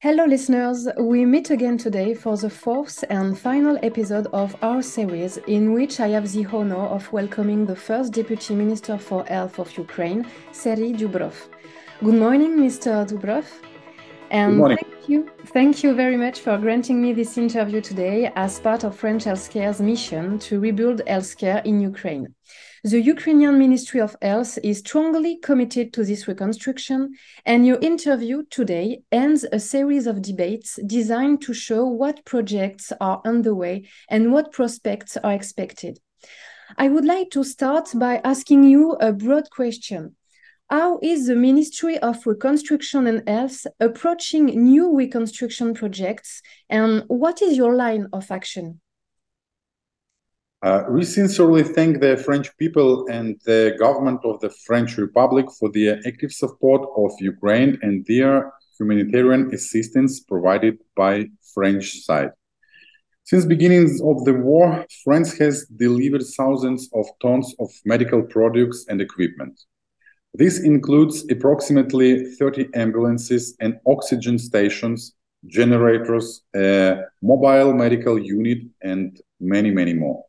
Hello, listeners. We meet again today for the fourth and final episode of our series, in which I have the honor of welcoming the first Deputy Minister for Health of Ukraine, Serhiy Dubrov. Good morning, Mr. Dubrov. And thank you, thank you very much for granting me this interview today as part of French Healthcare's mission to rebuild healthcare in Ukraine. The Ukrainian Ministry of Health is strongly committed to this reconstruction, and your interview today ends a series of debates designed to show what projects are underway and what prospects are expected. I would like to start by asking you a broad question. How is the Ministry of Reconstruction and Health approaching new reconstruction projects, and what is your line of action? Uh, we sincerely thank the French people and the government of the French Republic for their active support of Ukraine and their humanitarian assistance provided by French side. Since beginnings of the war, France has delivered thousands of tons of medical products and equipment. This includes approximately 30 ambulances and oxygen stations, generators, a mobile medical unit, and many, many more.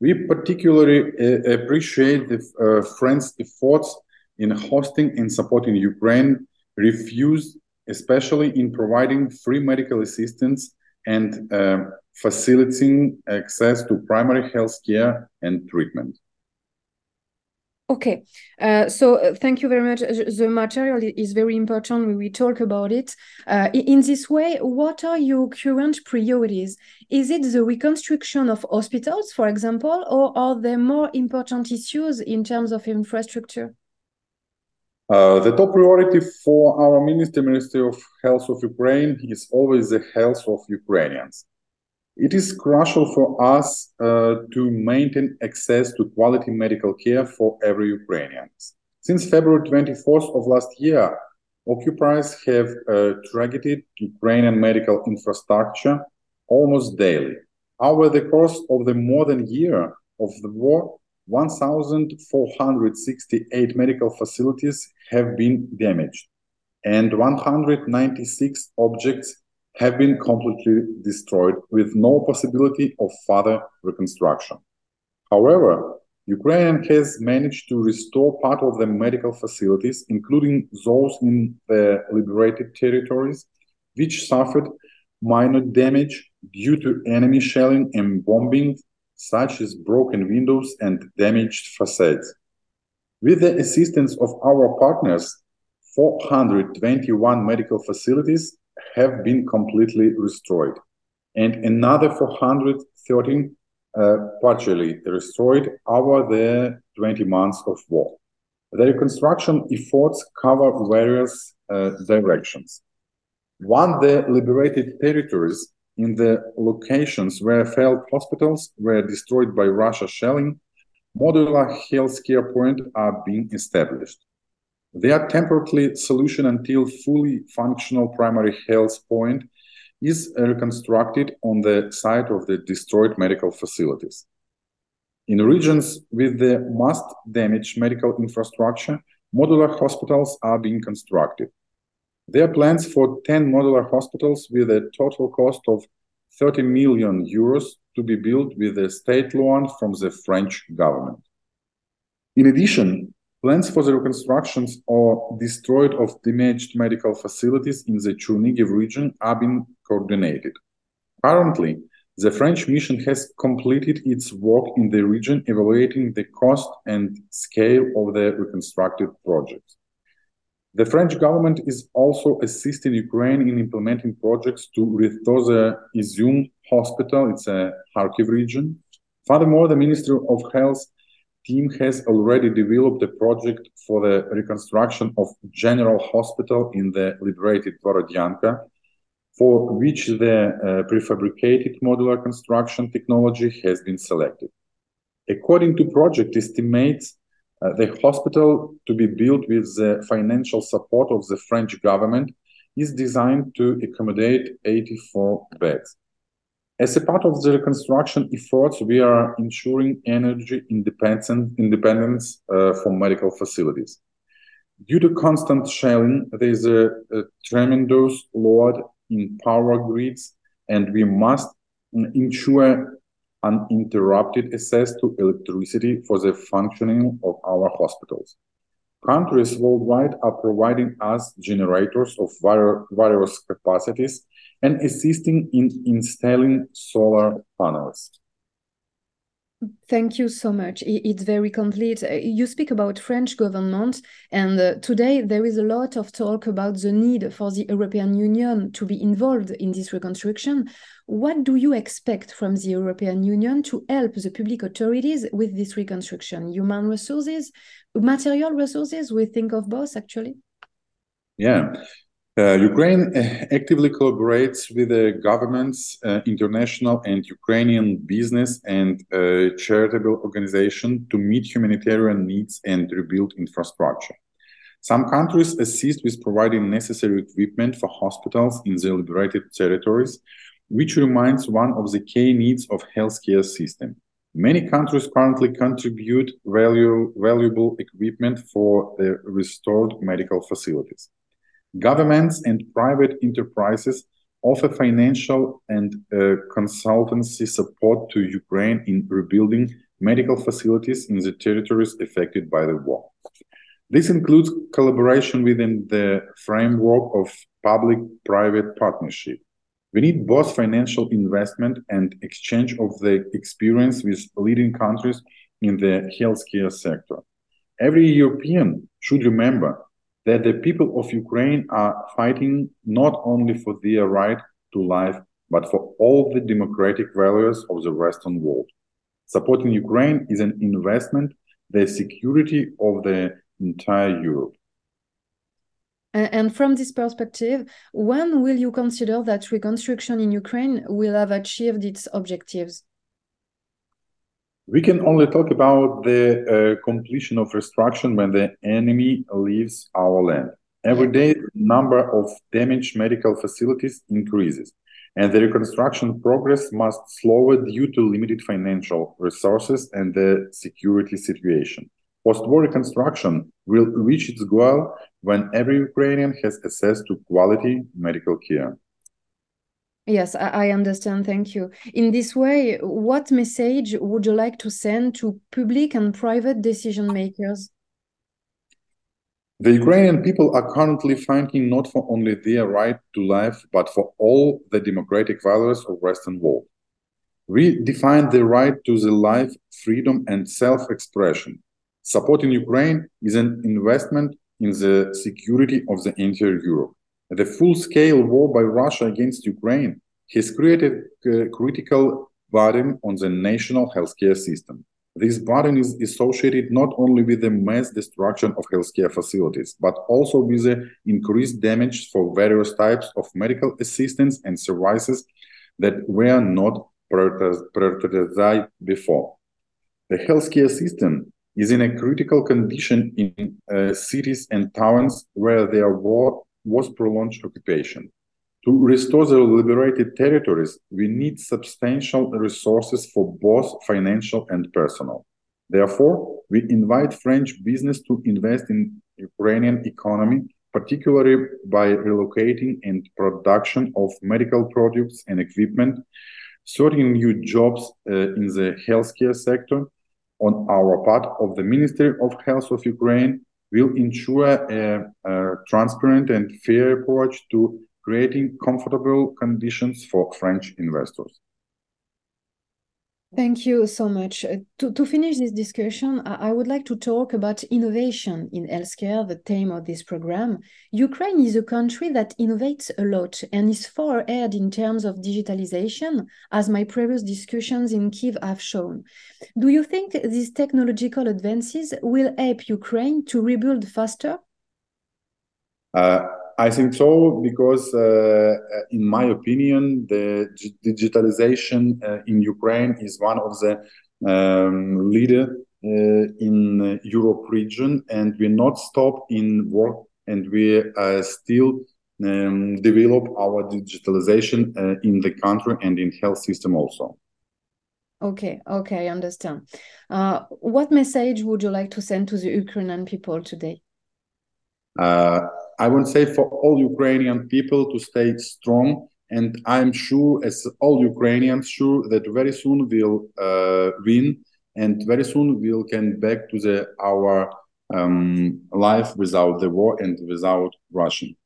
We particularly uh, appreciate the uh, French efforts in hosting and supporting Ukraine refused, especially in providing free medical assistance and uh, facilitating access to primary health care and treatment. Okay, uh, so uh, thank you very much. The material is very important. We talk about it. Uh, in this way, what are your current priorities? Is it the reconstruction of hospitals, for example, or are there more important issues in terms of infrastructure? Uh, the top priority for our ministry, Ministry of Health of Ukraine, is always the health of Ukrainians. It is crucial for us uh, to maintain access to quality medical care for every Ukrainian. Since February 24th of last year, occupiers have uh, targeted Ukrainian medical infrastructure almost daily. Over the course of the more than year of the war, 1,468 medical facilities have been damaged, and 196 objects have been completely destroyed with no possibility of further reconstruction. However, Ukraine has managed to restore part of the medical facilities, including those in the liberated territories, which suffered minor damage due to enemy shelling and bombing, such as broken windows and damaged facades. With the assistance of our partners, 421 medical facilities have been completely destroyed, and another 413 uh, partially destroyed over the 20 months of war. The reconstruction efforts cover various uh, directions. One, the liberated territories in the locations where failed hospitals were destroyed by Russia shelling, modular healthcare points are being established. Their temporary solution until fully functional primary health point is reconstructed on the site of the destroyed medical facilities. In regions with the most damaged medical infrastructure, modular hospitals are being constructed. There are plans for 10 modular hospitals with a total cost of 30 million euros to be built with a state loan from the French government. In addition, Plans for the reconstructions or destroyed of damaged medical facilities in the Chernihiv region are being coordinated. Currently, the French mission has completed its work in the region evaluating the cost and scale of the reconstructed projects. The French government is also assisting Ukraine in implementing projects to restore the Izium hospital, it's a Kharkiv region. Furthermore, the Ministry of Health team has already developed a project for the reconstruction of general hospital in the liberated Borodyanka, for which the uh, prefabricated modular construction technology has been selected. According to project estimates, uh, the hospital to be built with the financial support of the French government is designed to accommodate 84 beds. As a part of the reconstruction efforts, we are ensuring energy independence uh, for medical facilities. Due to constant shelling, there is a, a tremendous load in power grids, and we must ensure uninterrupted access to electricity for the functioning of our hospitals. Countries worldwide are providing us generators of various capacities and assisting in installing solar panels. Thank you so much. It's very complete. Uh, you speak about French government, and uh, today there is a lot of talk about the need for the European Union to be involved in this reconstruction. What do you expect from the European Union to help the public authorities with this reconstruction? Human resources, material resources? We think of both actually. Yeah, uh, Ukraine uh, actively collaborates with the governments, uh, international and Ukrainian business and uh, charitable organizations to meet humanitarian needs and rebuild infrastructure. Some countries assist with providing necessary equipment for hospitals in the liberated territories, which remains one of the key needs of healthcare system. Many countries currently contribute value, valuable equipment for the restored medical facilities. Governments and private enterprises offer financial and uh, consultancy support to Ukraine in rebuilding medical facilities in the territories affected by the war. This includes collaboration within the framework of public private partnership. We need both financial investment and exchange of the experience with leading countries in the healthcare sector. Every European should remember that the people of Ukraine are fighting not only for their right to life, but for all the democratic values of the Western world. Supporting Ukraine is an investment, the security of the entire Europe. And from this perspective, when will you consider that reconstruction in Ukraine will have achieved its objectives? We can only talk about the uh, completion of reconstruction when the enemy leaves our land. Every day, the number of damaged medical facilities increases, and the reconstruction progress must slow due to limited financial resources and the security situation. Post-war reconstruction will reach its goal when every Ukrainian has access to quality medical care. Yes, I, understand. Thank you. In this way, what message would you like to send to public and private decision makers? The Ukrainian people are currently fighting not for only their right to life, but for all the democratic values of Western world. We define the right to the life, freedom, and self-expression. Supporting Ukraine is an investment in the security of the entire Europe. The full-scale war by Russia against Ukraine has created a critical burden on the national healthcare system. This burden is associated not only with the mass destruction of healthcare facilities, but also with the increased damage for various types of medical assistance and services that were not prioritized before. The healthcare system is in a critical condition in uh, cities and towns where there are war was prolonged occupation. To restore the liberated territories, we need substantial resources for both financial and personal. Therefore, we invite French business to invest in Ukrainian economy, particularly by relocating and production of medical products and equipment, starting new jobs uh, in the healthcare sector. On our part of the Ministry of Health of Ukraine, will ensure a, a transparent and fair approach to creating comfortable conditions for French investors. Thank you so much. Uh, to, to finish this discussion, I, I, would like to talk about innovation in healthcare, the theme of this program. Ukraine is a country that innovates a lot and is far ahead in terms of digitalization, as my previous discussions in Kiev have shown. Do you think these technological advances will help Ukraine to rebuild faster? Uh, I think so because, uh, in my opinion, the digitalization uh, in Ukraine is one of the um, leader uh, in Europe region, and we not stop in work, and we still um, develop our digitalization uh, in the country and in health system also. Okay, okay, I understand. Uh, what message would you like to send to the Ukrainian people today? Uh, I would say for all Ukrainian people to stay strong. And I'm sure, as all Ukrainians, sure that very soon we'll uh, win, and very soon we'll can back to the our um, life without the war and without Russian.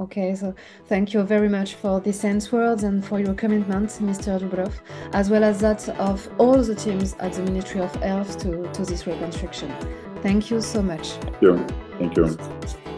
Okay, so thank you very much for these sense words and for your commitment, Mr. Dubrov, as well as that of all the teams at the Ministry of Health to, to this reconstruction. Thank you so much. Thank you. Thank you.